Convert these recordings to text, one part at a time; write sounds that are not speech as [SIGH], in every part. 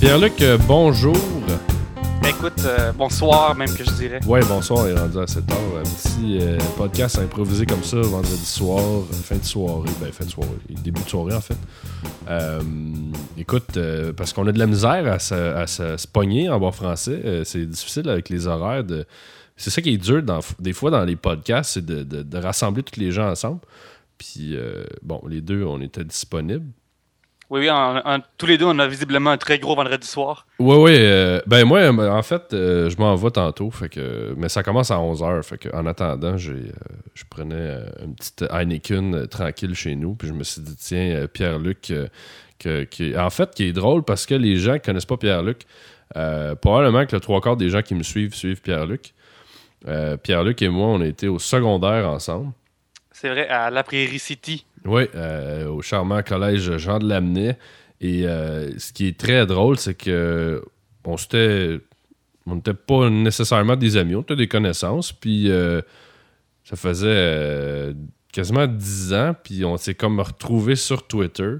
Pierre-Luc, euh, bonjour. Écoute, euh, bonsoir même que je dirais. Ouais, bonsoir, il est rendu à 7 heures. Un petit euh, podcast improvisé comme ça, vendredi soir, euh, fin de soirée. Ben, fin de soirée, début de soirée en fait. Écoute, parce qu'on a de la misère à se, à pogner en bon français, c'est difficile avec les horaires de. C'est ça qui est dur dans- des fois dans les podcasts, c'est de, de- de rassembler tous les gens ensemble. Puis, euh, bon, les deux, on était disponibles. Oui, oui, en- en- tous les deux, on a visiblement un très gros vendredi soir. Ouais, ouais. euh, ben, moi, euh, en fait, euh, je m'en vais tantôt. Fait que, mais ça commence à 11h. Fait que, en attendant, j'ai, euh, je prenais une petite Heineken tranquille chez nous. Puis je me suis dit, tiens, Pierre-Luc, que- qui, en fait, qui est drôle parce que les gens qui connaissent pas Pierre-Luc, euh, probablement que le trois quarts des gens qui me suivent suivent Pierre-Luc. Pierre-Luc et moi, on a été au secondaire ensemble. C'est vrai, à La Prairie City. Oui, euh, au charmant collège Jean de Lamennais. Et euh, ce qui est très drôle, c'est que on s'était. On n'était pas nécessairement des amis, on était des connaissances. Puis euh, ça faisait quasiment 10 ans. Puis on s'est comme retrouvés sur Twitter.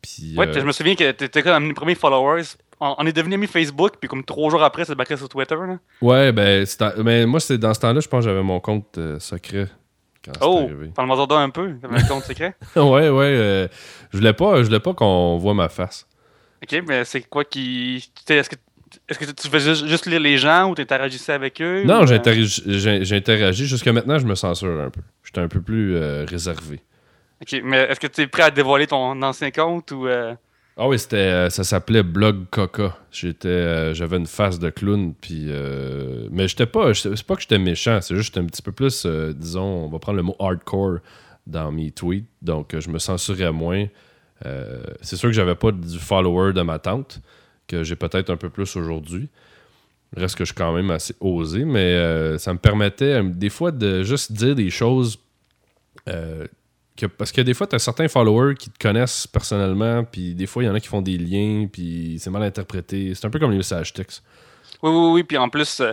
Puis. Ouais, je me souviens que t'étais comme mes premiers followers. On, est devenus amis Facebook, puis comme trois jours après, c'est backé sur Twitter. Là. ouais, ben, mais moi, c'est dans ce temps-là, je pense que j'avais mon compte euh, secret. Quand c'est Oh, arrivé. parle-moi peu, comme un compte secret? [LAUGHS] ouais, ouais. euh, je voulais pas, je voulais pas qu'on voit ma face. Ok, mais c'est quoi qui. Est-ce que, est-ce que tu faisais juste, lire les gens ou t'interagissais avec eux Non, ou, euh, j'interagis- j'ai j'ai interagi. Jusqu'à maintenant, je me censure un peu. J'étais un peu plus euh, réservé. Ok, mais est-ce que tu es prêt à dévoiler ton ancien compte ou. euh, Ah oui, c'était, euh, ça s'appelait Blog Coca. J'étais, euh, j'avais une face de clown, puis euh, mais j'étais pas, c'est pas que j'étais méchant, c'est juste que j'étais un petit peu plus, disons, on va prendre le mot hardcore dans mes tweets, donc je me censurais moins. C'est sûr que j'avais pas du follower de ma tante que j'ai peut-être un peu plus aujourd'hui. Reste que je suis quand même assez osé, mais ça me permettait des fois de juste dire des choses que- parce que des fois, tu as certains followers qui te connaissent personnellement, puis des fois, il y en a qui font des liens, puis c'est mal interprété. C'est un peu comme les messages textes. Oui, oui, oui. Puis en plus, euh,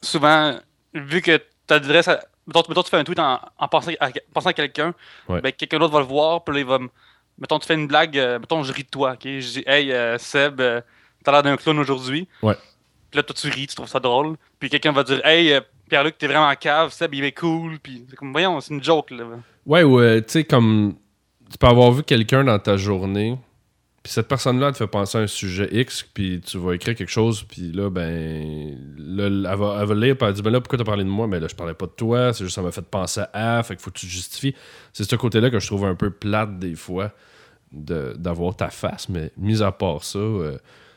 souvent, vu que tu adresses à. Mettons, mettons, tu fais un tweet en, en pensant, à, quelqu'un, Ouais. ben, quelqu'un d'autre va le voir, puis là, il va. me- Mettons, tu fais une blague, euh, mettons, je ris de toi, ok? Je dis, hey, euh, Seb, t'as l'air d'un clown aujourd'hui. Ouais. Puis là, toi, tu ris, tu trouves ça drôle. Puis quelqu'un va dire, hey, euh, Pierre-Luc, t'es vraiment cave, Seb, il est cool. Puis c'est comme, voyons, c'est une joke, là. Ouais, ou euh, tu sais, comme tu peux avoir vu quelqu'un dans ta journée, puis cette personne-là te fait penser à un sujet X, puis tu vas écrire quelque chose, puis là, ben, là, elle va, elle va le lire, puis elle dit, ben là, pourquoi t'as parlé de moi? Ben là, je parlais pas de toi, c'est juste ça m'a fait penser à, fait qu'il faut que tu te justifies. C'est ce côté-là que je trouve un peu plate des fois de- d'avoir ta face, mais mis à part ça, euh,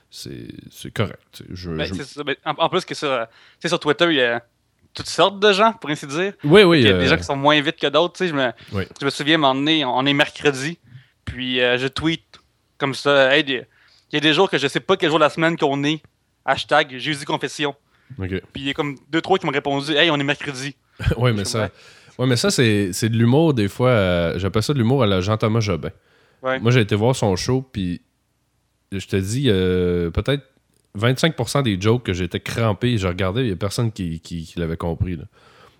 c'est c'est correct. Je, Ben, je- c'est ça. Ben, en, en plus que sur, euh, tu sais, sur Twitter, il y a toutes sortes de gens, pour ainsi dire. Oui, oui. Il y a euh, des gens qui sont moins vite que d'autres. tu sais, Je me, Oui. je me souviens, donné, on est mercredi, puis euh, je tweet comme ça. Hey, il y a des jours que je sais pas quel jour de la semaine qu'on est. Hashtag Jésus Confession. Puis il y a comme deux, trois qui m'ont répondu Hey, on est mercredi. [LAUGHS] ouais, mais ça, ouais, mais ça c'est c'est de l'humour, des fois. euh, J'appelle ça de l'humour à la Jean-Thomas Jobin. Ouais. Moi, j'ai été voir son show, puis je te dis, euh, peut-être 25% des jokes que j'étais crampé, je regardais, il n'y a personne qui, qui- qui l'avait compris. là.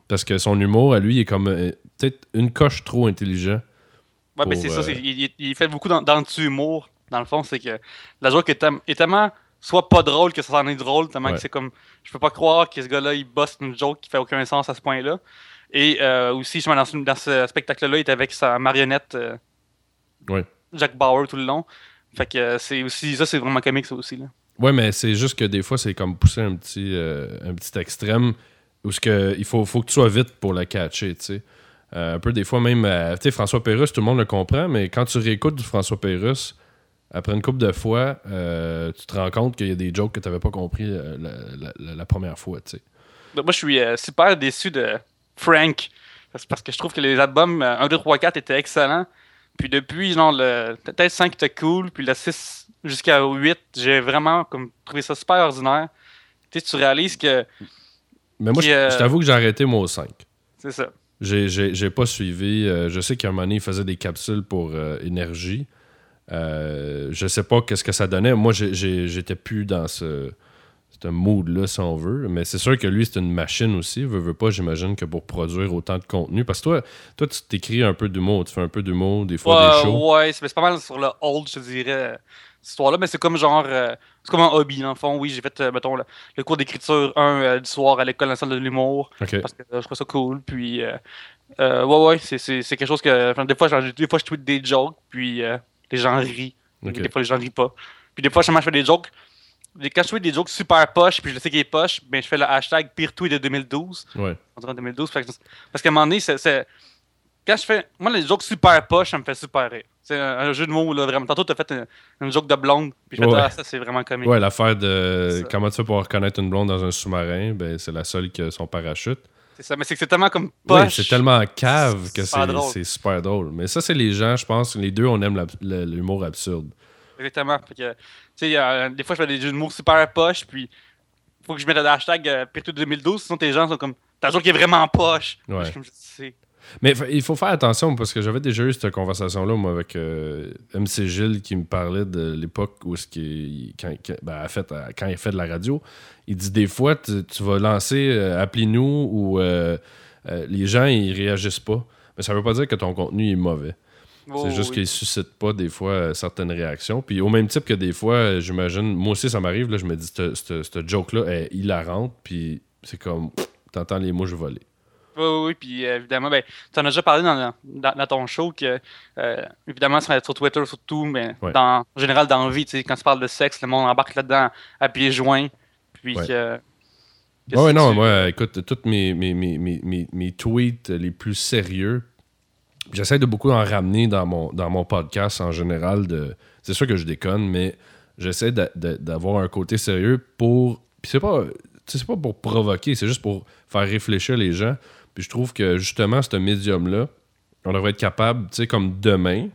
Parce que son humour, à lui, il est comme euh, peut-être une coche trop intelligent. Ouais, mais c'est ça. euh, Il, fait beaucoup dans, dans le humour Dans le fond, c'est que la joke est, tellement soit pas drôle que ça s'en est drôle, tellement Ouais. que c'est comme. Je peux pas croire que ce gars-là, il bosse une joke qui fait aucun sens à ce point-là. Et euh, aussi, je dans, ce- dans ce spectacle-là, il était avec sa marionnette Ouais. Jack Bauer tout le long. Fait que c'est aussi. Ça, c'est vraiment comique, ça aussi. Là. Ouais, mais c'est juste que des fois, c'est comme pousser un petit, euh, un petit extrême où que, il faut, faut que tu sois vite pour le catcher, tu sais. Euh, un peu des fois même, euh, tu sais, François Pérusse, tout le monde le comprend, mais quand tu réécoutes du François Pérusse, après une couple de fois, tu te rends compte qu'il y a des jokes que tu n'avais pas compris la, la- première fois, tu sais. Moi, je suis super déçu de Frank. Parce que je trouve que les albums euh, 1, 2, 3, 4 étaient excellents. Puis depuis, genre, le peut-être 5 était cool. Puis le 6 jusqu'à 8, j'ai vraiment comme, trouvé ça super ordinaire. Tu sais, tu réalises que Mais moi, je, euh, je t'avoue que j'ai arrêté moi au 5. c'est ça. J'ai- J'ai j'ai pas suivi. euh, je sais qu'à un moment donné, il faisait des capsules pour euh, énergie. Euh, je sais pas qu'est-ce que ça donnait. Moi, j'étais plus dans ce, ce mood-là, si on veut. Mais c'est sûr que lui, c'est une machine aussi. Veut, veut pas, j'imagine, que pour produire autant de contenu. Parce que toi, toi tu t'écris un peu d'humour. Tu fais un peu d'humour, des fois des shows. Ouais, c'est pas mal sur le old, je dirais, cette histoire-là. Mais c'est comme genre. euh, c'est comme un hobby, dans le fond. Oui, j'ai fait, euh, mettons, le, le cours d'écriture, un euh, du soir à l'école nationale de l'humour. OK. Parce que euh, je trouve ça cool. Puis. euh, euh, ouais, ouais, c'est- c'est c'est quelque chose que. enfin, des, fois, genre, des fois, je tweet des jokes, puis euh, les gens rient. Des fois, les gens rient pas. Puis des fois, je fais des jokes. Quand je tweet des jokes super poches, puis je sais qu'il est poche, ben, je fais le hashtag pire tweet de 2012. Ouais. En 2012. fait que- parce qu'à un moment donné, c'est-. Quand je fais. Moi, les jokes super poches, ça me fait super rire. C'est un, jeu de mots, là, vraiment. Tantôt, t'as fait une, une joke de blonde, puis je fais Ouais. ah, ça, c'est vraiment comique. Ouais, l'affaire de comment tu fais pour reconnaître une blonde dans un sous-marin, ben, c'est la seule qui a son parachute. C'est ça, mais c'est que c'est tellement comme poche. c'est tellement cave que C'est super drôle. Mais ça, c'est les gens, je pense, les deux, on aime l'humour absurde. Exactement. Fait que, tu sais, a- des fois, je fais des jeux de mots super poches, puis faut que je mette le hashtag euh, Pirtu 2012, sinon tes gens sont comme. T'as un jour qui est vraiment poche. Ouais. Je suis comme, je sais. Mais il faut faire attention parce que j'avais déjà eu cette conversation-là, moi, avec euh, MC Gilles qui me parlait de l'époque où ce qui quand, quand- ben, en fait, euh, quand il fait de la radio. Il dit des fois, tu, tu vas lancer euh, Appelez-nous ou euh, euh, les gens, ils réagissent pas. Mais ça veut pas dire que ton contenu est mauvais. Oh, c'est juste oui. qu'il suscite pas des fois euh, certaines réactions. Puis au même type que des fois, euh, j'imagine, moi aussi ça m'arrive, là, je me dis, cette- joke-là est hilarante, puis c'est comme, t'entends les mouches voler. Oui, oui, oui. Puis euh, évidemment, ben, tu en as déjà parlé dans, dans, dans ton show que, euh, évidemment, sur, sur Twitter surtout, mais Ouais. dans, en général, dans la vie, tu sais, quand tu parles de sexe, le monde embarque là-dedans à pieds joints. Puis Ouais. que. que Ouais, ouais, si non, tu- moi, écoute, tous mes, mes, mes, mes- mes tweets les plus sérieux, j'essaie de beaucoup en ramener dans mon, dans mon podcast en général. De, c'est sûr que je déconne, mais j'essaie d'avoir un côté sérieux pour. Puis c'est pas, c'est pas pour provoquer, c'est juste pour faire réfléchir les gens. Puis je trouve que justement, ce médium-là, on devrait être capable, tu sais, comme demain,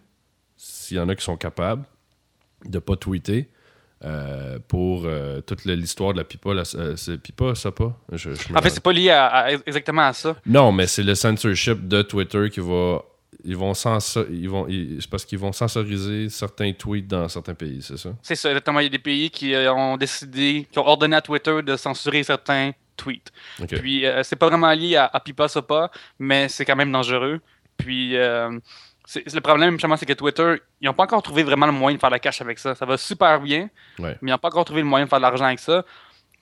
s'il y en a qui sont capables, de pas tweeter. euh, pour euh, toute l'histoire de la pipa. la- euh, c'est pipa, ça pas? Je- je En fait, c'est pas lié à, à- exactement à ça. non, mais c'est le censorship de Twitter qui va. Ils vont ils vont c'est parce qu'ils vont censoriser certains tweets dans certains pays, c'est ça? C'est ça, exactement. Il y a des pays qui euh, ont décidé, qui ont ordonné à Twitter de censurer certains tweets. Puis, euh, c'est pas vraiment lié à, à Pipa Sopa, mais c'est quand même dangereux. Puis, euh, le problème, justement, c'est que Twitter, ils n'ont pas encore trouvé vraiment le moyen de faire la cash avec ça. Ça va super bien, Ouais. mais ils n'ont pas encore trouvé le moyen de faire de l'argent avec ça.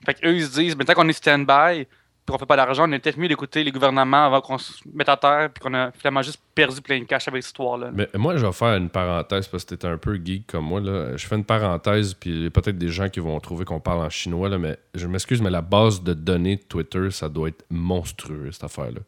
Fait qu'eux, ils se disent, mais tant qu'on est stand-by, puis qu'on fait pas d'argent, on est peut-être mieux d'écouter les gouvernements avant qu'on se mette à terre, puis qu'on a finalement juste perdu plein de cash avec cette histoire-là. Mais moi, je vais faire une parenthèse parce que t'es un peu geek comme moi. Là. Je fais une parenthèse, puis il y a peut-être des gens qui vont trouver qu'on parle en chinois, là, mais je m'excuse, mais la base de données de Twitter, ça doit être monstrueux, cette affaire-là.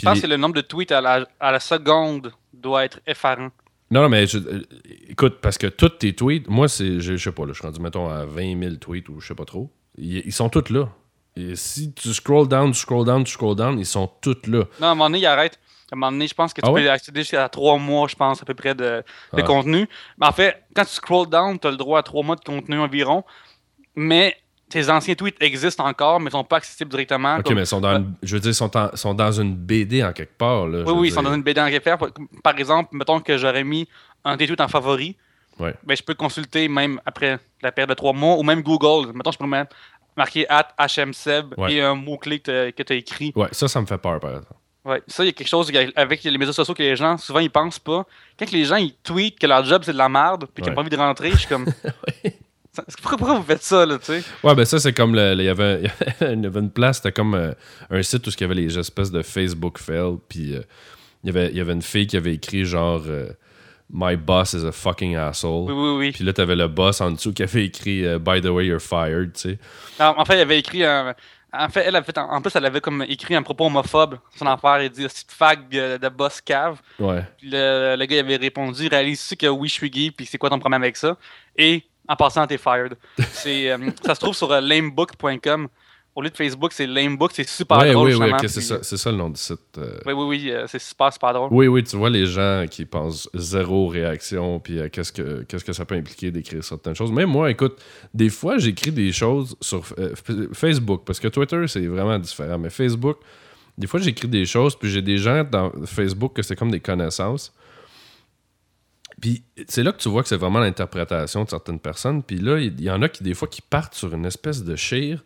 Je pense que le nombre de tweets à la, à la seconde doit être effarant. Non, non, mais je- euh, écoute, parce que tous tes tweets, moi, c'est, je, je sais pas, là, je suis rendu, mettons, à 20 000 tweets ou je sais pas trop. Ils, ils sont tous là. Et si tu scroll down, tu scroll down, tu scroll down, ils sont tous là. Non, à un moment donné, il arrête. À un moment donné, je pense que tu Ah peux accéder jusqu'à trois mois, je pense, à peu près de, de Ah. contenu. Mais en fait, quand tu scroll down, tu as le droit à trois mois de contenu environ. Mais tes anciens tweets existent encore, mais sont pas accessibles directement. Ok, Comme- mais ils sont dans, une- je veux dire, ils sont, en- sont dans une BD en quelque part. Là, Oui, oui, ils sont dans une BD en réfère. Par exemple, mettons que j'aurais mis un des tweets en favori. Ouais. Ben, je peux consulter même après la période de trois mois, ou même Google. Mettons, je peux mettre marquer at HMSeb Ouais. et un mot-clé que tu as écrit. Ouais, ça, ça me fait peur, par exemple. Ouais, ça, il y a quelque chose avec les médias sociaux que les gens, souvent, ils pensent pas. Quand les gens, ils tweetent que leur job, c'est de la merde, puis qu'ils Ouais. n'ont pas envie de rentrer, je suis comme. [LAUGHS] Pourquoi, pourquoi vous faites ça, là, tu sais? Ouais, ben ça, c'est comme. Il y, avait, [LAUGHS] il y avait une place, c'était comme euh, un site où il y avait les espèces de Facebook fail. Puis euh, il, y avait, il y avait une fille qui avait écrit genre euh, My boss is a fucking asshole. Oui, oui, oui. Puis là, t'avais le boss en dessous qui avait écrit euh, By the way, you're fired, tu sais. En, en fait, il avait écrit un. En fait, elle avait en, plus, elle avait comme écrit un propos homophobe. Son affaire, il dit fag de, de boss cave. Ouais. Puis le, le gars, il avait répondu Réalises-tu que oui, je suis gay, puis c'est quoi ton problème avec ça? Et en passant, t'es fired. C'est, euh, ça se trouve sur euh, lamebook.com. Au lieu de Facebook, c'est lamebook. C'est super ouais, drôle. oui, oui, justement, ok, puis- c'est ça, ça le nom du site. euh. Oui, oui, oui. euh, c'est super, super drôle. Oui, oui, tu vois les gens qui pensent zéro réaction, puis euh, qu'est-ce que qu'est-ce que ça peut impliquer d'écrire certaines choses. Même moi, écoute, des fois, j'écris des choses sur Facebook, parce que Twitter, c'est vraiment différent, mais Facebook, des fois, j'écris des choses, puis j'ai des gens dans Facebook que c'est comme des connaissances. Puis c'est là que tu vois que c'est vraiment l'interprétation de certaines personnes. Puis là, il y, en a qui, des fois, qui partent sur une espèce de chire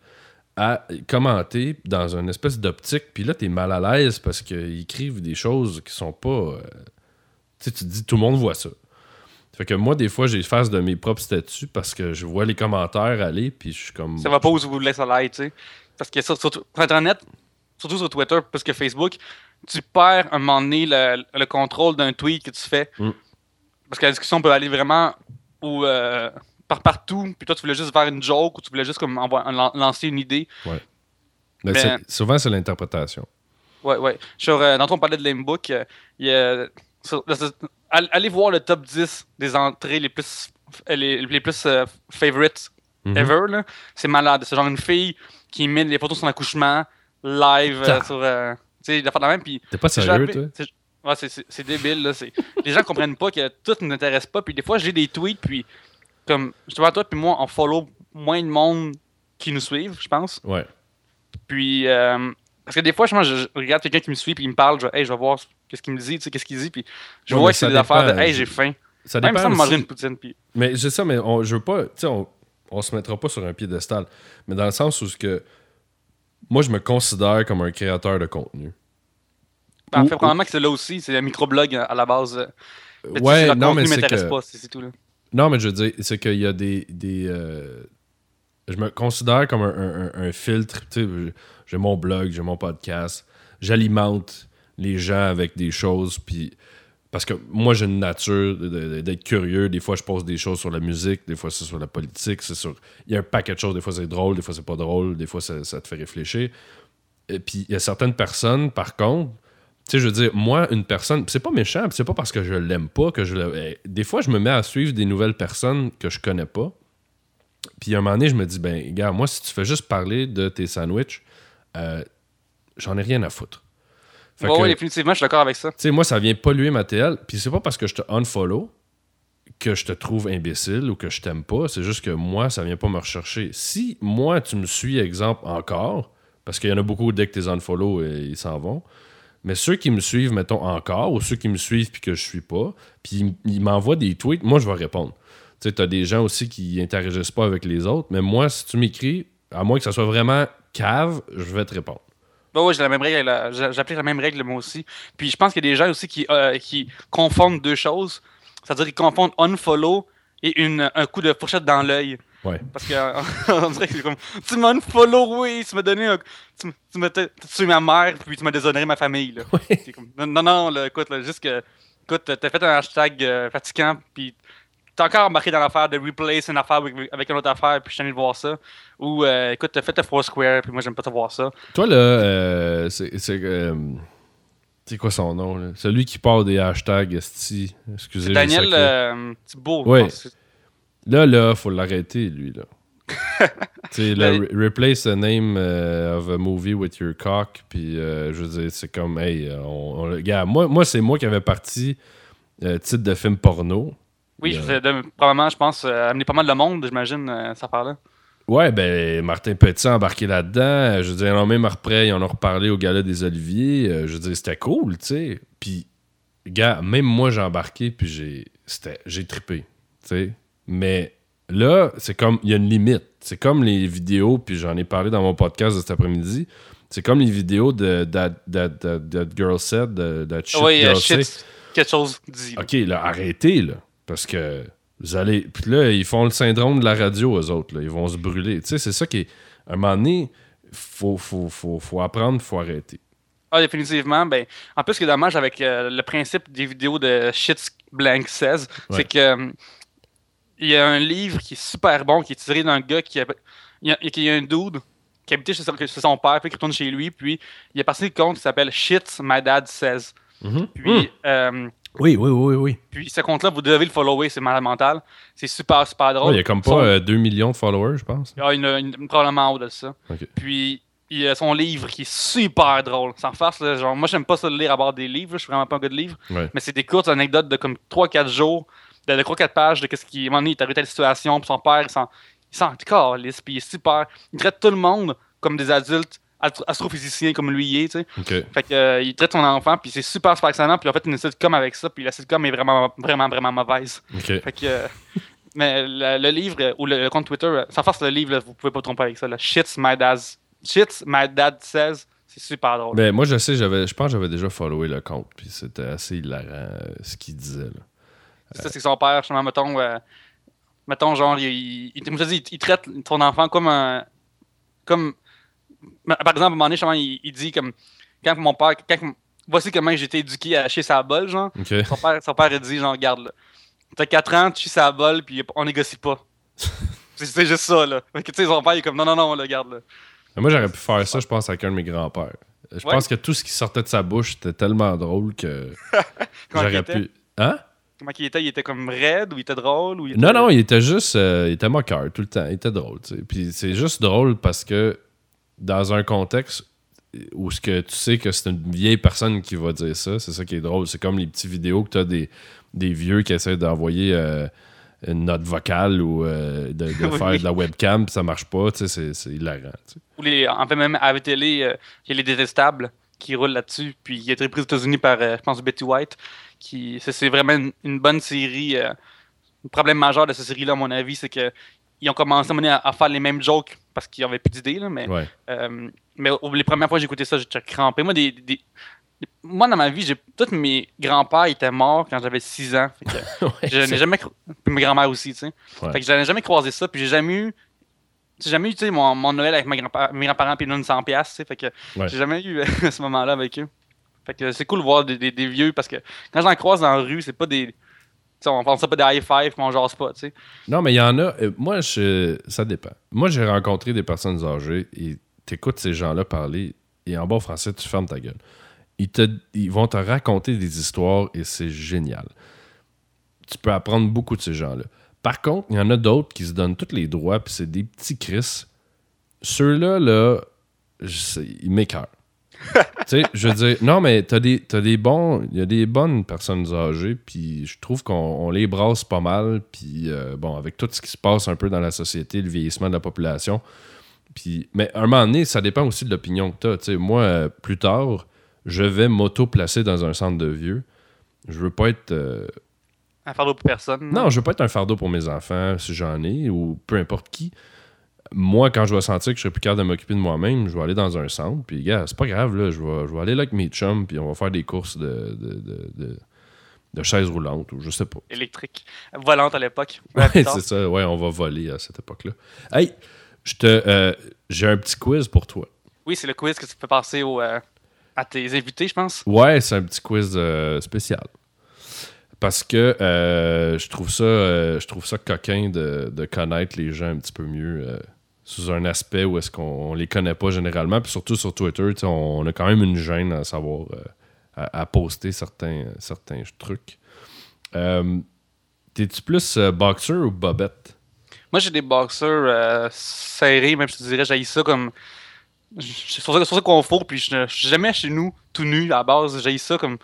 à commenter dans une espèce d'optique. Puis là, t'es mal à l'aise parce qu'ils écrivent des choses qui sont pas. euh, tu te dis, tout le monde voit ça. Fait que moi, des fois, j'ai face de mes propres statuts parce que je vois les commentaires aller, puis je suis comme. Ça va pas où vous ça l'aille, tu sais. Parce que sur, sur- sur Internet, surtout sur Twitter, plus que Facebook, tu perds un moment donné le, le contrôle d'un tweet que tu fais. Mm. Parce que la discussion peut aller vraiment où, euh, par partout, puis toi, tu voulais juste faire une joke ou tu voulais juste comme lancer une idée. Mais Mais- c'est- souvent, c'est l'interprétation. Ouais, ouais. Sur, euh, dans ton parlait de Lamebook, euh, il y a- sur- allez voir le top 10 des entrées les plus, les, les plus euh, favorites Mhm. ever. là. C'est malade. C'est genre une fille qui met les photos de son accouchement live euh, Ta- sur. tu sais, d'affaires de même. Puis T'es pas sérieux, toi? c'est- ouais, c'est- débile. Là. Les gens comprennent pas que tout ne m'intéresse pas. Puis des fois, j'ai des tweets. Puis comme justement, toi, puis moi, on follow moins de monde qui nous suivent, je pense. Ouais. Puis, euh, parce que des fois, je, je regarde quelqu'un qui me suit, puis il me parle, je, hey, je vais voir qu'est-ce qu'il me dit, tu sais, qu'est-ce qu'il dit, puis je Ouais, vois que c'est des affaires de, hey, j'ai faim. Ça Même dépend. ça me manger une poutine, puis. Mais c'est ça, mais on, je veux pas. Tu sais, on, on se mettra pas sur un piédestal. Mais dans le sens où ce que. Moi, je me considère comme un créateur de contenu. Ben, en fait, probablement que c'est là aussi, c'est un microblog à la base. euh, ouais, non, mais c'est que. pas, c'est tout, là. Non, mais je veux dire, c'est qu'il y a des. des euh, je me considère comme un, un- un- filtre. J'ai mon blog, j'ai mon podcast. J'alimente les gens avec des choses. Puis. Parce que moi, j'ai une nature d'être curieux. Des fois, je pose des choses sur la musique. Des fois, c'est sur la politique. C'est sur. Il y a un paquet de choses. Des fois, c'est drôle. Des fois, c'est pas drôle. Des fois, ça, ça te fait réfléchir. Et puis, il y a certaines personnes, par contre, tu sais, je veux dire, moi, une personne, c'est pas méchant, c'est pas parce que je l'aime pas que je le. eh, Des fois, je me mets à suivre des nouvelles personnes que je connais pas. Puis à un moment donné, je me dis, ben, gars, moi, si tu fais juste parler de tes sandwichs, euh, j'en ai rien à foutre. Fait que, tu définitivement, je suis d'accord avec ça. sais, moi, ça vient polluer ma TL, puis c'est pas parce que je te unfollow que je te trouve imbécile ou que je t'aime pas, c'est juste que moi, ça vient pas me rechercher. Si moi, tu me suis, exemple, encore, parce qu'il y en a beaucoup, dès que t'es unfollow, euh, ils s'en vont, mais ceux qui me suivent, mettons, encore, ou ceux qui me suivent puis que je suis pas, puis ils, m'envoient des tweets, moi, je vais répondre. Tu sais, t'as des gens aussi qui interagissent pas avec les autres, mais moi, si tu m'écris, à moins que ça soit vraiment cave, je vais te répondre. Ouais, ouais, j'ai la même règle, j'applique la même règle moi aussi. Puis je pense qu'il y a des gens aussi qui, euh, confondent deux choses. C'est-à-dire qu'ils confondent unfollow et un coup de fourchette dans l'œil. Ouais. Parce que [LAUGHS] on dirait que c'est comme Tu m'as unfollow, oui, tu m'as donné un. Tu, m'as tué ma mère, puis tu m'as déshonoré ma famille. Là. C'est comme, non, non, là, écoute, là, juste que. Écoute, t'as fait un hashtag euh, fatigant, puis t'as encore embarqué dans l'affaire de replace une affaire avec, avec une autre affaire, puis je suis allé voir ça. Ou, euh, écoute, t'as fait ta Foursquare, puis moi, j'aime pas te voir ça. Toi, là, euh, c'est. c'est, euh, c'est quoi son nom, là? Celui qui part des hashtags, esti. Excusez C'est Daniel le euh, Thibault. pense. Là, là, faut l'arrêter, lui, là. [LAUGHS] tu sais, là, Ben- re- replace the name euh, of a movie with your cock, puis euh, je veux dire, c'est comme, hey, on, moi, moi c'est moi qui avais parti euh, titre de film porno. Oui, je de- probablement, je pense, amener pas mal de monde, j'imagine, euh, cette affaire-là. Ouais, ben, Martin Petit a embarqué là-dedans. Je veux dire, ont même après, ils en ont reparlé au gala des Oliviers. Je veux dire, c'était cool, tu sais. Puis, gars, même moi, j'ai embarqué, puis j'ai, c'était, j'ai trippé, tu sais. Mais là, c'est comme, il y a une limite. C'est comme les vidéos, puis j'en ai parlé dans mon podcast de cet après-midi. C'est comme les vidéos de That, that, that, that Girl Said, de That Shit oui, euh, Girl shit, quelque chose dit. OK, là, arrêtez, là. Parce que vous allez. Puis là, ils font le syndrome de la radio, eux autres, là. Ils vont se brûler. Tu sais, c'est ça qui est. À un moment donné, faut, faut, faut, faut apprendre, faut arrêter. Ah, définitivement. Ben, en plus, ce qui est dommage avec euh, le principe des vidéos de Shit Blank 16, Ouais. c'est que euh, il y a un livre qui est super bon, qui est tiré d'un gars qui a, il y a, il y a un dude qui habitait chez son, chez son père, puis qui retourne chez lui, puis il a passé le compte qui s'appelle Shit My Dad Says. Mhm. Puis, euh, Oui, oui, oui, oui. puis ce compte-là, vous devez le follower, c'est malade mental. C'est super, super drôle. Il y a comme Son- pas euh, 2 millions de followers, je pense. Ah, il y a une- probablement en haut de ça. Puis, il y a son livre qui est super drôle. Sans farce, là, genre, moi, j'aime pas ça de lire à bord des livres. là, Je suis vraiment pas un gars de livres. Ouais. Mais c'est des courtes anecdotes de comme 3-4 jours, de, de 3-4 pages de qu'est-ce qui, à un moment donné, il est arrivé telle situation. Puis son père, il s'en, il s'en calisse. Puis il est super. Il traite tout le monde comme des adultes astro- astrophysicien comme lui est, tu sais. Fait que, euh, il traite son enfant, puis c'est super, super excellent, puis en fait, une sitcom avec ça, puis la sitcom est vraiment, vraiment, vraiment mauvaise. Fait que. euh, [LAUGHS] mais le, le livre, euh, ou le, le compte Twitter, sans force le livre, là, vous pouvez pas tromper avec ça, là. Shit's my dad. Shit's my dad says. C'est super drôle. Ben, moi, je sais, j'avais, je pense que j'avais déjà followé le compte, puis c'était assez hilarant euh, ce qu'il disait. Là. C'est ça, c'est que son père, justement, mettons, euh, mettons genre, il, il, il- comme je te dis, il, il traite son enfant comme un. Comme. Par exemple, à un moment donné, justement, il, il dit comme. Quand mon père. Quand, voici comment j'ai été éduqué à chier sa bol, genre. Son père, son père, il dit, genre, regarde, là. T'as 4 ans, tu chies sa bol, puis on négocie pas. [LAUGHS] c'est juste ça, là. Fait que, tu sais, son père, il est comme, non, non, non, là, regarde, là. Moi, j'aurais pu faire ça, je pense, avec un de mes grands-pères. Je Ouais. pense que tout ce qui sortait de sa bouche, c'était tellement drôle que [LAUGHS] j'aurais était? pu. Hein? Comment il était Il était comme raide, ou il était drôle, ou il était... Non, non, il était juste. euh, il était moqueur tout le temps. Il était drôle. Puis c'est juste drôle parce que dans un contexte où ce que tu sais que c'est une vieille personne qui va dire ça, c'est ça qui est drôle. C'est comme les petites vidéos que tu as des, des vieux qui essaient d'envoyer euh, une note vocale ou euh, de, de [LAUGHS] Oui. faire de la webcam, puis ça marche pas, tu sais, c'est- hilarant. Ou les, en fait, même à la télé, il y a les détestables qui roulent là-dessus. Puis il a été pris aux États-Unis par, euh, je pense, Betty White. Qui, c'est vraiment une, une bonne série. euh, le problème majeur de cette série-là, à mon avis, c'est que ils ont commencé à, à, faire les mêmes jokes parce qu'ils n'avaient plus d'idées. Mais, Ouais. euh, mais les premières fois que j'ai écouté ça, j'étais crampé. Moi, des, des- moi, dans ma vie, j'ai tous mes grands-pères étaient morts quand j'avais 6 ans. Fait que [LAUGHS] Ouais, je n'ai c'est- jamais puis mes grands-mères aussi, tu sais. Ouais. Fait que j'avais jamais croisé ça, puis j'ai jamais eu j'ai jamais eu tu sais mon, mon Noël avec mes grands-parents, mes grands-parents puis donnent 100 pièces, fait que j'ai jamais eu [LAUGHS] ce moment-là avec eux. Fait que c'est cool de voir des, des- des vieux parce que quand j'en croise dans la rue, c'est pas des tu sais, on pense ça pas des high five, puis on jase pas, tu sais. Non, mais il y en a. euh, moi, je, ça dépend. Moi, j'ai rencontré des personnes âgées et t'écoutes ces gens-là parler et en bon français, tu fermes ta gueule. Ils, te, ils vont te raconter des histoires et c'est génial. Tu peux apprendre beaucoup de ces gens-là. Par contre, il y en a d'autres qui se donnent tous les droits puis c'est des petits Chris. Ceux-là, là, sais, ils m'écœurent. [LAUGHS] tu sais, je veux dire, non, mais t'as des, t'as des bons, il y a des bonnes personnes âgées, puis je trouve qu'on on les brasse pas mal, puis euh, bon, avec tout ce qui se passe un peu dans la société, le vieillissement de la population, puis, mais à un moment donné, ça dépend aussi de l'opinion que t'as. Tu sais, moi, euh, plus tard, je vais m'auto-placer dans un centre de vieux. Je veux pas être. euh, Un fardeau pour personne. non, je veux pas être un fardeau pour mes enfants, si j'en ai, ou peu importe qui. Moi, quand je vais sentir que je serai plus capable de m'occuper de moi-même, je vais aller dans un centre, puis gars, c'est pas grave, là, je vais, je vais aller là avec mes chums, puis on va faire des courses de, de, de, de- roulantes, ou je sais pas. Électrique. Volante à l'époque. [LAUGHS] Ouais, c'est ça, ouais, on va voler à cette époque-là. Hey, je te, euh, j'ai un petit quiz pour toi. Oui, c'est le quiz que tu peux passer au, euh, à tes invités, je pense. Ouais, c'est un petit quiz euh, spécial. Parce que je trouve ça je trouve ça coquin de, de connaître les gens un petit peu mieux sous un aspect où est-ce qu'on on les connaît pas généralement. Puis surtout sur Twitter, on, a quand même une gêne à savoir euh, à, à poster certains, certains trucs. Euh, T'es-tu plus euh, boxer ou bobette? Moi, j'ai des boxers euh, serrés, même je te dirais, j'ai ça comme. C'est sur ça, qu'on faut, puis je je suis jamais chez nous tout nu à la base. J'ai ça comme.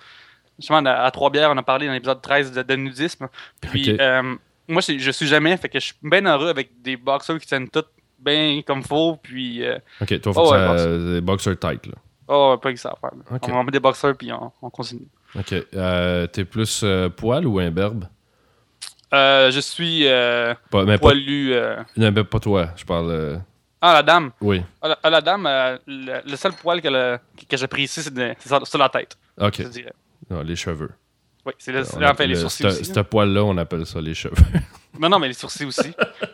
Justement, à, à Trois-Bières, on a parlé dans l'épisode 13 de, de nudisme. Puis, euh, moi, je suis jamais, fait que je suis bien heureux avec des boxers qui tiennent tout bien comme faut, puis. euh, Ok, toi, faut Oh, que ouais, ça- euh, boxer tight, là. oh, pas que ça à faire. là. Ok. On, met des boxers, puis on, on continue. Ok. Euh, T'es plus euh, poil ou imberbe? Euh, je suis euh, Pas, mais pas, poilu. non, mais pas toi, je parle. Ah, la dame. oui. Ah, la, ah, la dame, le, le seul poil qu'elle a- que j'apprécie, c'est sur, la tête, Ok. je dirais. Non, les cheveux. Oui, c'est le, enfin, les sourcils ce- aussi. Ce là. poil-là, on appelle ça les cheveux. Non, non, mais les sourcils aussi. [LAUGHS]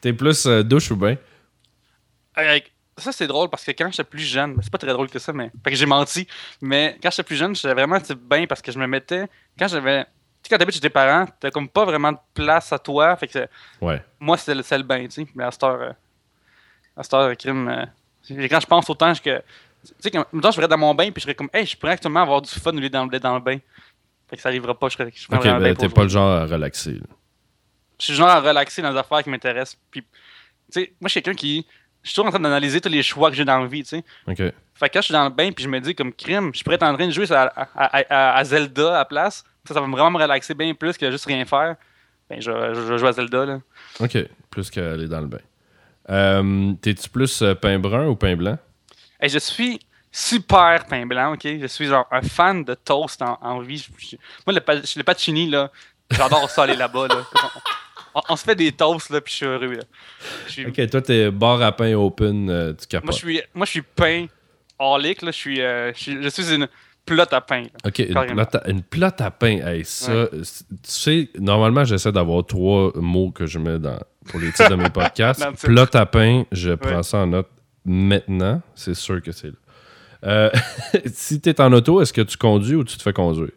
T'es plus euh, douche ou bien? Euh, ça, c'est drôle parce que quand j'étais plus jeune, ben, c'est pas très drôle que ça, mais. Fait que j'ai menti. Mais quand j'étais plus jeune, j'étais vraiment sais, bien parce que je me mettais. Quand j'avais. Tu sais, quand t'habites chez tes parents, t'as comme pas vraiment de place à toi. Fait que Ouais. moi, c'était le, le bain, tu sais. Mais à cette heure. euh, à cette heure, crime. euh, c'est- quand je pense autant que. Tu sais, quand je serais dans mon bain, puis je serais comme, hey, je pourrais actuellement avoir du fun au lieu d'en- dans le bain. Fait que ça arrivera pas, je serais. Je Ok, bain ben t'es pas le genre à relaxer. là. Je suis genre à relaxer dans les affaires qui m'intéressent. Puis, tu sais, moi, je suis quelqu'un qui. Je suis toujours en train d'analyser tous les choix que j'ai dans la vie, tu sais. Ok. Fait que quand je suis dans le bain, puis je me dis, comme crime, je pourrais être en train de jouer à, à- à- Zelda à la place. Ça, ça va vraiment me relaxer bien plus que juste rien faire. Ben, je, je, je joue à Zelda, là. Ok. Plus qu'aller dans le bain. Euh, T'es-tu plus euh, pain brun ou pain blanc? Hey, je suis super pain blanc, ok? Je suis genre un fan de toast en, en vie. Je- je- moi, le, pa- le pacini, là, j'adore ça aller là-bas. Là. [LAUGHS] On, on se fait des toasts, là, puis je suis heureux. Là. Je suis- Ok, toi, t'es bar à pain open, euh, tu capotes. moi, je suis, moi, je suis pain hors-lick, là. Je suis, euh, je suis, je suis une pelote à pain. là. Ok, une plotte, à, une plotte à pain. Hey, ça, tu sais, normalement, j'essaie d'avoir trois mots que je mets dans, pour les titres de mes [LAUGHS] podcasts. Plotte à pain, je prends Ouais. ça en note maintenant. C'est sûr que c'est là. Euh, [LAUGHS] si t'es en auto, est-ce que tu conduis ou tu te fais conduire?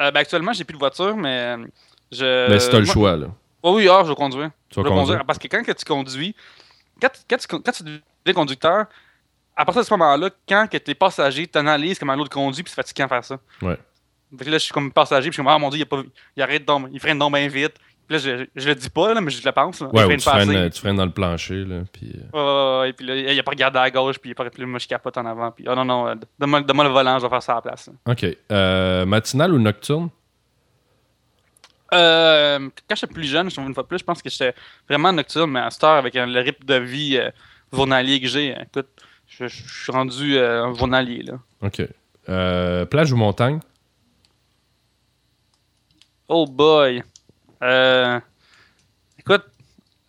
Euh, ben, actuellement, j'ai plus de voiture, mais euh, je. Mais si t'as le moi- choix, là. Oh oui, ah, je. Tu vas Je conduire. conduire. Parce que quand que tu conduis, quand, quand, tu, quand tu deviens conducteur, à partir de ce moment-là, quand que t'es passager, t'analyses comment l'autre conduit, puis c'est fatigant de faire ça. Ouais. Là, je suis comme passager, puis je suis comme, ah mon dieu, il, a pas, il arrête donc, il freine donc bien vite. Puis là, je, je le dis pas, là, mais je le pense. Là. Ouais, il ou freine tu pas freines, assez. euh, tu freines dans le plancher, là. Puis, euh, et puis là, il a pas regardé à gauche, puis il a pas puis moi, je capote en avant. Puis, oh non, non, euh, donne-moi le volant, je vais faire ça à la place. là. Ok. Euh, matinal ou nocturne? Euh, quand j'étais plus jeune, je une fois plus, je pense que j'étais vraiment nocturne, mais à cette heure, avec le rythme de vie euh, journalier que j'ai, écoute, je, je- je suis rendu euh, un journalier, là. Ok. Euh, plage ou montagne? Oh boy! Euh, écoute,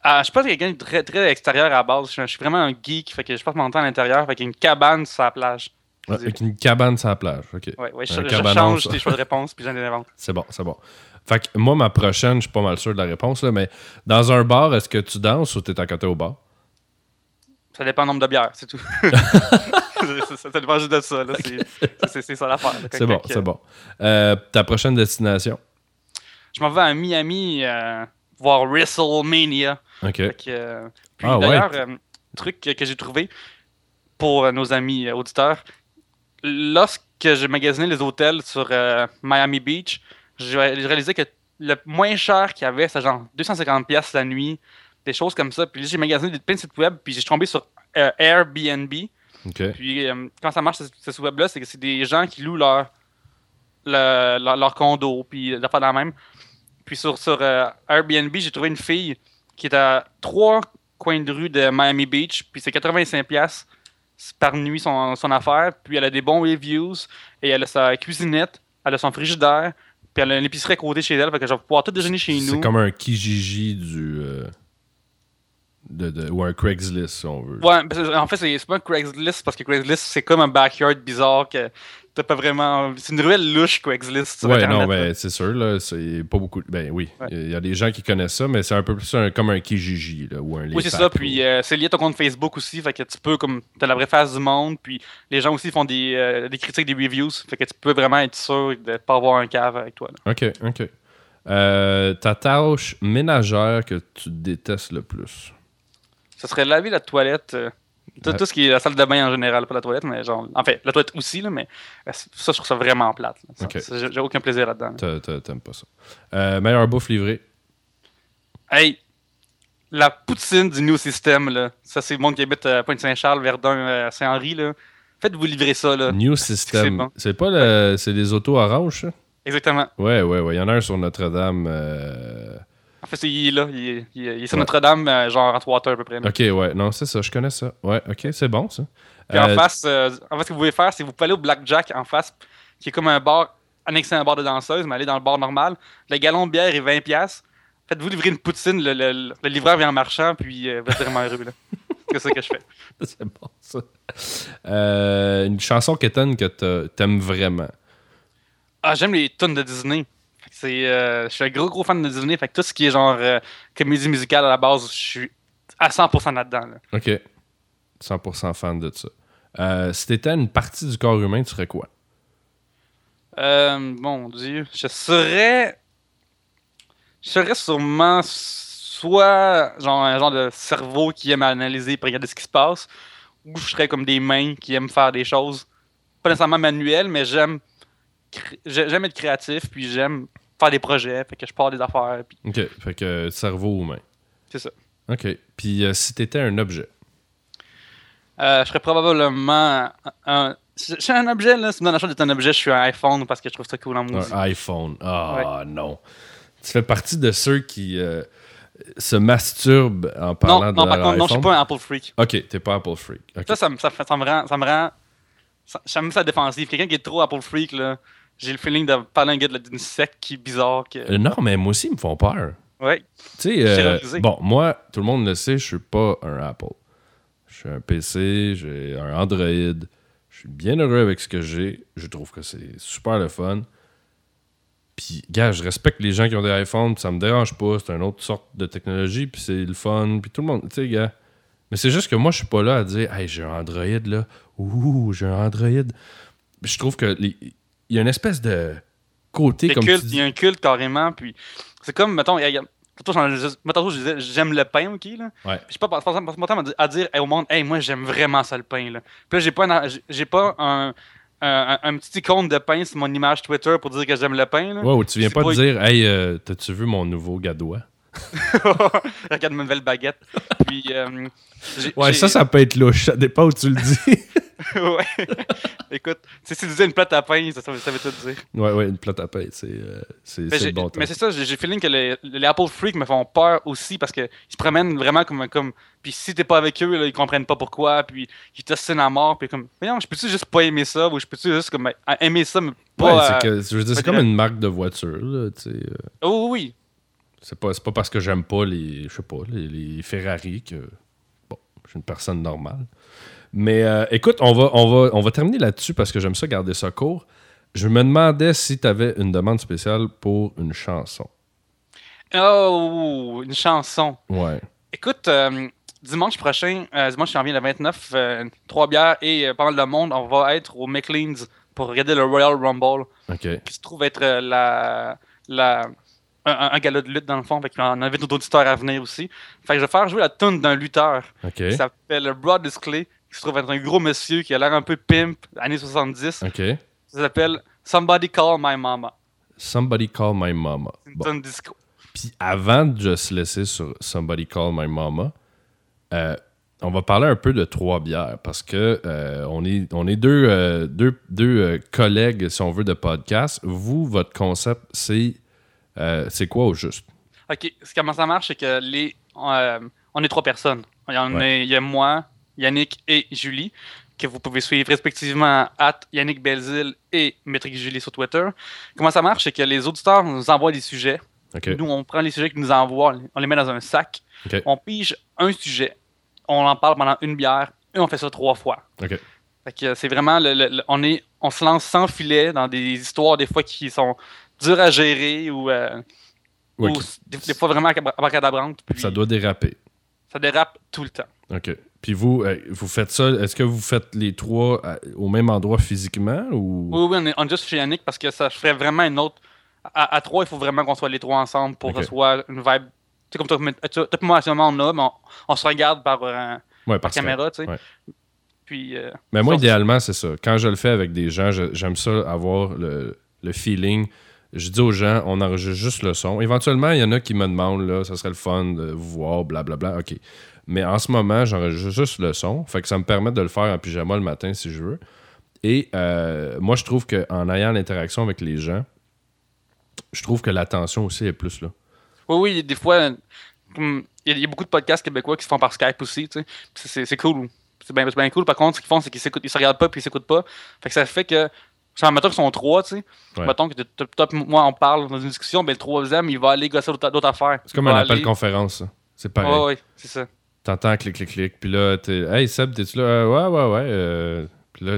ah, je suis pas quelqu'un de très, très extérieur à la base. Je suis, je suis vraiment un geek, fait que je passe mon temps à l'intérieur, fait qu'il y a une cabane sur la plage. Ouais, avec une cabane sur la plage. Ouais, ouais, je, change tes choix de réponse, puis j'en invente. C'est bon, c'est bon. Fait que moi, ma prochaine, je suis pas mal sûr de la réponse, là, mais dans un bar, est-ce que tu danses ou t'es à côté au bar? Ça dépend du nombre de bières, c'est tout. [LAUGHS] ça, ça- ça dépend juste de ça, là. C'est- ça l'affaire. C'est bon, c'est bon. Euh, ta prochaine destination? Je m'en vais à Miami euh, voir WrestleMania. OK. Que, euh, puis Ah, ouais. d'ailleurs, euh, truc que, que j'ai trouvé pour nos amis auditeurs, lorsque j'ai magasiné les hôtels sur euh, Miami Beach, j'ai réalisé que le moins cher qu'il y avait, c'est genre 250$ piastres la nuit, des choses comme ça. Puis là, j'ai magasiné des- plein de sites web, puis j'ai tombé sur euh, Airbnb. Puis euh, comment ça marche, ce, ce site web-là, c'est que c'est des gens qui louent leur, le- leur, leur condo, puis d'affaires la même. Puis sur, sur euh, Airbnb, j'ai trouvé une fille qui est à trois coins de rue de Miami Beach, puis c'est 85$ piastres par nuit son, son affaire. Puis elle a des bons reviews, et elle a sa cuisinette, elle a son frigidaire, puis elle a une épicerie à côté chez elle, fait que je vais pouvoir tout déjeuner chez nous. C'est comme un Kijiji du. euh, de, de- ou un Craigslist, si on veut. Ouais, que, en fait, c'est pas un Craigslist parce que Craigslist, c'est comme un backyard bizarre que t'as pas vraiment. C'est une ruelle louche, Craigslist. Sur Ouais, Internet, non, ben, c'est sûr, là, c'est pas beaucoup. Ben oui, il Ouais. y a des gens qui connaissent ça, mais c'est un peu plus un- comme un Kijiji, là, ou un Oui, c'est ça. ou- Puis euh, c'est lié à ton compte Facebook aussi. Fait que tu peux, comme, t'as la vraie face du monde. Puis les gens aussi font des, euh, des critiques, des reviews. Fait que tu peux vraiment être sûr de pas avoir un cave avec toi. là. Ok, ok. Euh, ta tâche ménagère que tu détestes le plus? Ça serait laver la toilette. Euh, tout, ce qui est la salle de bain en général, pas la toilette, mais genre. En fait, la toilette aussi, là, mais euh, ça, je trouve ça vraiment plate. là. Ça- Ok. ça, J'ai aucun plaisir là-dedans. là. T'a- t'a- T'aimes pas ça. Euh, meilleure bouffe livrée? Hey, la poutine du New System, là. Ça, c'est le monde qui habite à Pointe-Saint-Charles, Verdun, euh, Saint-Henri, là. Faites-vous livrer ça, là. New [LAUGHS] c'est System. bon. C'est pas le. C'est des autos oranges, ça? Exactement. Ouais, ouais, ouais. Il y en a un sur Notre-Dame. euh, En fait, c'est, il est là. Il est, il est- il est sur Ouais. Notre-Dame, euh, genre entre water à peu près. là. Ok, ouais. Non, c'est ça. Je connais ça. Ouais, ok, c'est bon, ça. Puis en Euh, face, euh, en fait, ce que vous pouvez faire, c'est que vous pouvez aller au Blackjack en face, qui est comme un bar annexé à un bar de danseuse, mais aller dans le bar normal. Le gallon de bière est 20$. piastres. Faites-vous livrer une poutine, le, le- le livreur vient en marchand, puis euh, vous êtes vraiment heureux. [LAUGHS] C'est ça que je fais. [LAUGHS] c'est bon, ça. Euh, une chanson quétaine que t'a- t'aimes vraiment. Ah, j'aime les tunes de Disney. C'est, euh, je suis un gros gros fan de Disney. Fait que tout ce qui est genre euh, comédie musicale à la base, je suis à 100% là-dedans. là. Ok. 100% fan de ça. Euh, si t'étais une partie du corps humain, tu serais quoi? Euh, mon Dieu, je serais, je serais sûrement soit genre un genre de cerveau qui aime analyser et regarder ce qui se passe, ou je serais comme des mains qui aiment faire des choses, pas nécessairement manuelles, mais j'aime, j'aime être créatif, puis j'aime faire des projets, fait que je pars des affaires, puis Ok. Fait que cerveau humain. c'est ça. Ok. Puis euh, si t'étais un objet? Euh, je serais probablement un. Je suis un objet, là. Si tu me donnes la chance d'être un objet, je suis un iPhone parce que je trouve ça cool en musique. Un iPhone. Ah non. Tu fais partie de ceux qui. euh, se masturbent en parlant Non, de non, par contre, non, je suis pas un Apple freak. Ok, t'es pas Apple Freak. Ça, ça, me- ça, fait- ça me rend. Ça me rend. Ça, ça défensif. Quelqu'un qui est trop Apple freak, là. J'ai le feeling de parler à un gars de- d'une secte qui est bizarre. Que... Euh, non, mais moi aussi, ils me font peur. Ouais. Tu sais, euh, bon, moi, tout le monde le sait, je suis pas un Apple. Je suis un PC, j'ai un Android. Je suis bien heureux avec ce que j'ai. Je trouve que c'est super le fun. Puis, gars, je respecte les gens qui ont des iPhones, ça me dérange pas. C'est une autre sorte de technologie, puis c'est le fun, puis tout le monde, tu sais, gars. Mais c'est juste que moi, je suis pas là à dire, hey, j'ai un Android, là. Ouh, j'ai un Android. Je trouve que les- il y a une espèce de côté comme culte, tu il y a un culte carrément. Puis c'est comme, mettons, il y a- tantôt, je disais, j'aime le pain, ok, là. Ouais. Je sais pas, mon temps à dire- hey, au monde, hey, moi, j'aime vraiment ça le pain, là. Puis là, j'ai pas, un- j'ai- pas un, un, un petit icône de pain sur mon image Twitter pour dire que j'aime le pain, là. Ouais, ou tu viens pas pas- de dire, hey, euh, t'as-tu vu mon nouveau gadois? [LAUGHS] Regarde ma nouvelle baguette. Puis, euh, Ouais, ça, ça peut être louche. Ça dépend où tu le dis. [LAUGHS] ouais. Écoute, si tu disais une plate à pain, ça, ça, ça veut tout dire. ouais, ouais, une plate à pain, c'est euh, bon temps. mais c'est ça, j'ai feeling que les, les Apple Freaks me font peur aussi parce qu'ils se promènent vraiment comme. comme puis si t'es pas avec eux, là, ils comprennent pas pourquoi, puis ils t'ostinent à mort, puis comme. Voyons, je peux-tu juste pas aimer ça, ou je peux-tu juste comme, euh, aimer ça, mais Ouais, pas. c'est euh, dire, c'est comme une marque de voiture, là, tu sais. euh, Oh oui, C'est pas, pas parce que j'aime pas les, je sais pas, les, les Ferrari que, bon, je suis une personne normale. Mais euh, écoute, on va, on, va, on va terminer là-dessus parce que j'aime ça garder ça court. Je me demandais si tu avais une demande spéciale pour une chanson. Oh, une chanson. Ouais. Écoute, euh, dimanche prochain, euh, dimanche janvier le 29, euh, trois bières et mal de monde, on va être au McLean's pour regarder le Royal Rumble. OK. qui se trouve être la, la, un, un- gala de lutte dans le fond. Fait qu'on invite nos auditeurs à venir aussi. Fait que je vais faire jouer la tune d'un lutteur qui s'appelle Broad Clay, qui se trouve être un gros monsieur qui a l'air un peu pimp, années 70. OK. Ça s'appelle Somebody Call My Mama. Somebody call my mama. C'est une Bon. disco. Puis avant de se laisser sur Somebody Call My Mama, euh, on va parler un peu de trois bières parce que euh, on est, on est deux, euh, deux, deux, collègues, si on veut, de podcast. Vous, votre concept, c'est euh, c'est quoi au juste? Ok, comment ça marche, c'est que les, euh, on est trois personnes. Il y, en Ouais. a, il y a moi, Yannick et Julie, que vous pouvez suivre respectivement à Yannick Belzil et Métrique Julie sur Twitter. Comment ça marche, c'est que les auditeurs nous envoient des sujets. Nous, on prend les sujets qu'ils nous envoient, on les met dans un sac, on pige un sujet, on en parle pendant une bière et on fait ça trois fois. OK. Fait que c'est vraiment, le- le- le- on, est, on se lance sans filet dans des histoires des fois qui sont dures à gérer ou, euh, ou des, des fois vraiment abra- abracadabrantes. puis Ça doit déraper. ça dérape tout le temps. OK. Puis vous, euh, vous faites ça, est-ce que vous faites les trois à- au même endroit physiquement ou? Oui, oui, on est, on est juste chez Yannick parce que ça ferait vraiment une autre. À, à trois, il faut vraiment qu'on soit les trois ensemble pour Ok. que ce soit une vibe. Tu sais, comme toi, moi, actuellement, on a, mais on, on se regarde par, euh, Ouais, par caméra, tu sais. ouais. Puis. euh, Mais moi, idéalement, c'est ça. Quand je le fais avec des gens, j'aime ça avoir le, le feeling. Je dis aux gens, on enregistre juste le son. Éventuellement, il y en a qui me demandent, là, ça serait le fun de vous voir, blablabla. OK. Mais en ce moment, j'enregistre juste le son. Fait que ça me permet de le faire en pyjama le matin si je veux. Et euh, moi, je trouve qu'en ayant l'interaction avec les gens, je trouve que l'attention aussi est plus là. Oui, oui, des fois, il y, a- beaucoup de podcasts québécois qui se font par Skype aussi, C'est cool. C'est bien, cool. Par contre, ce qu'ils font, c'est qu'ils ils se regardent pas puis ils s'écoutent pas. Fait que ça fait que. Genre, mettons qu'ils sont trois, tu sais. Ouais. Mettons que t- t- toi et moi, on parle dans une discussion, ben le troisième, il va aller gosser d'autres affaires. C'est comme un appel aller- conférence, ça. C'est pareil. Ouais, ouais, c'est ça. T'entends clic, clic, clic. Puis là, t'es. Hey Seb, t'es-tu là? Euh, ouais, ouais, ouais. euh, Puis là,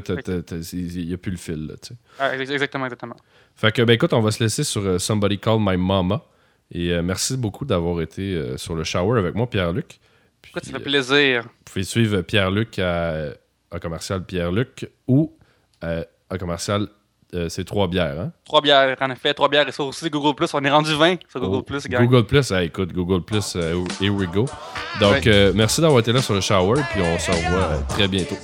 il n'y a plus le fil, là, tu sais. Ah, ex- exactement, exactement. Fait que, ben écoute, on va se laisser sur euh, Somebody Call My Mama. Et euh, merci beaucoup d'avoir été sur le shower avec moi, Pierre-Luc. Pourquoi ça fait plaisir? vous pouvez suivre Pierre-Luc à, à commercial Pierre-Luc ou euh, à commercial euh, c'est trois bières, hein? Trois bières, en effet, trois bières et ça aussi, Google Plus. On est rendu 20 sur Google Oh, Plus, gang. Google Plus, ah, écoute, Google Plus, euh, here we go. Donc, euh, merci d'avoir été là sur le shower, puis on se revoit très bientôt.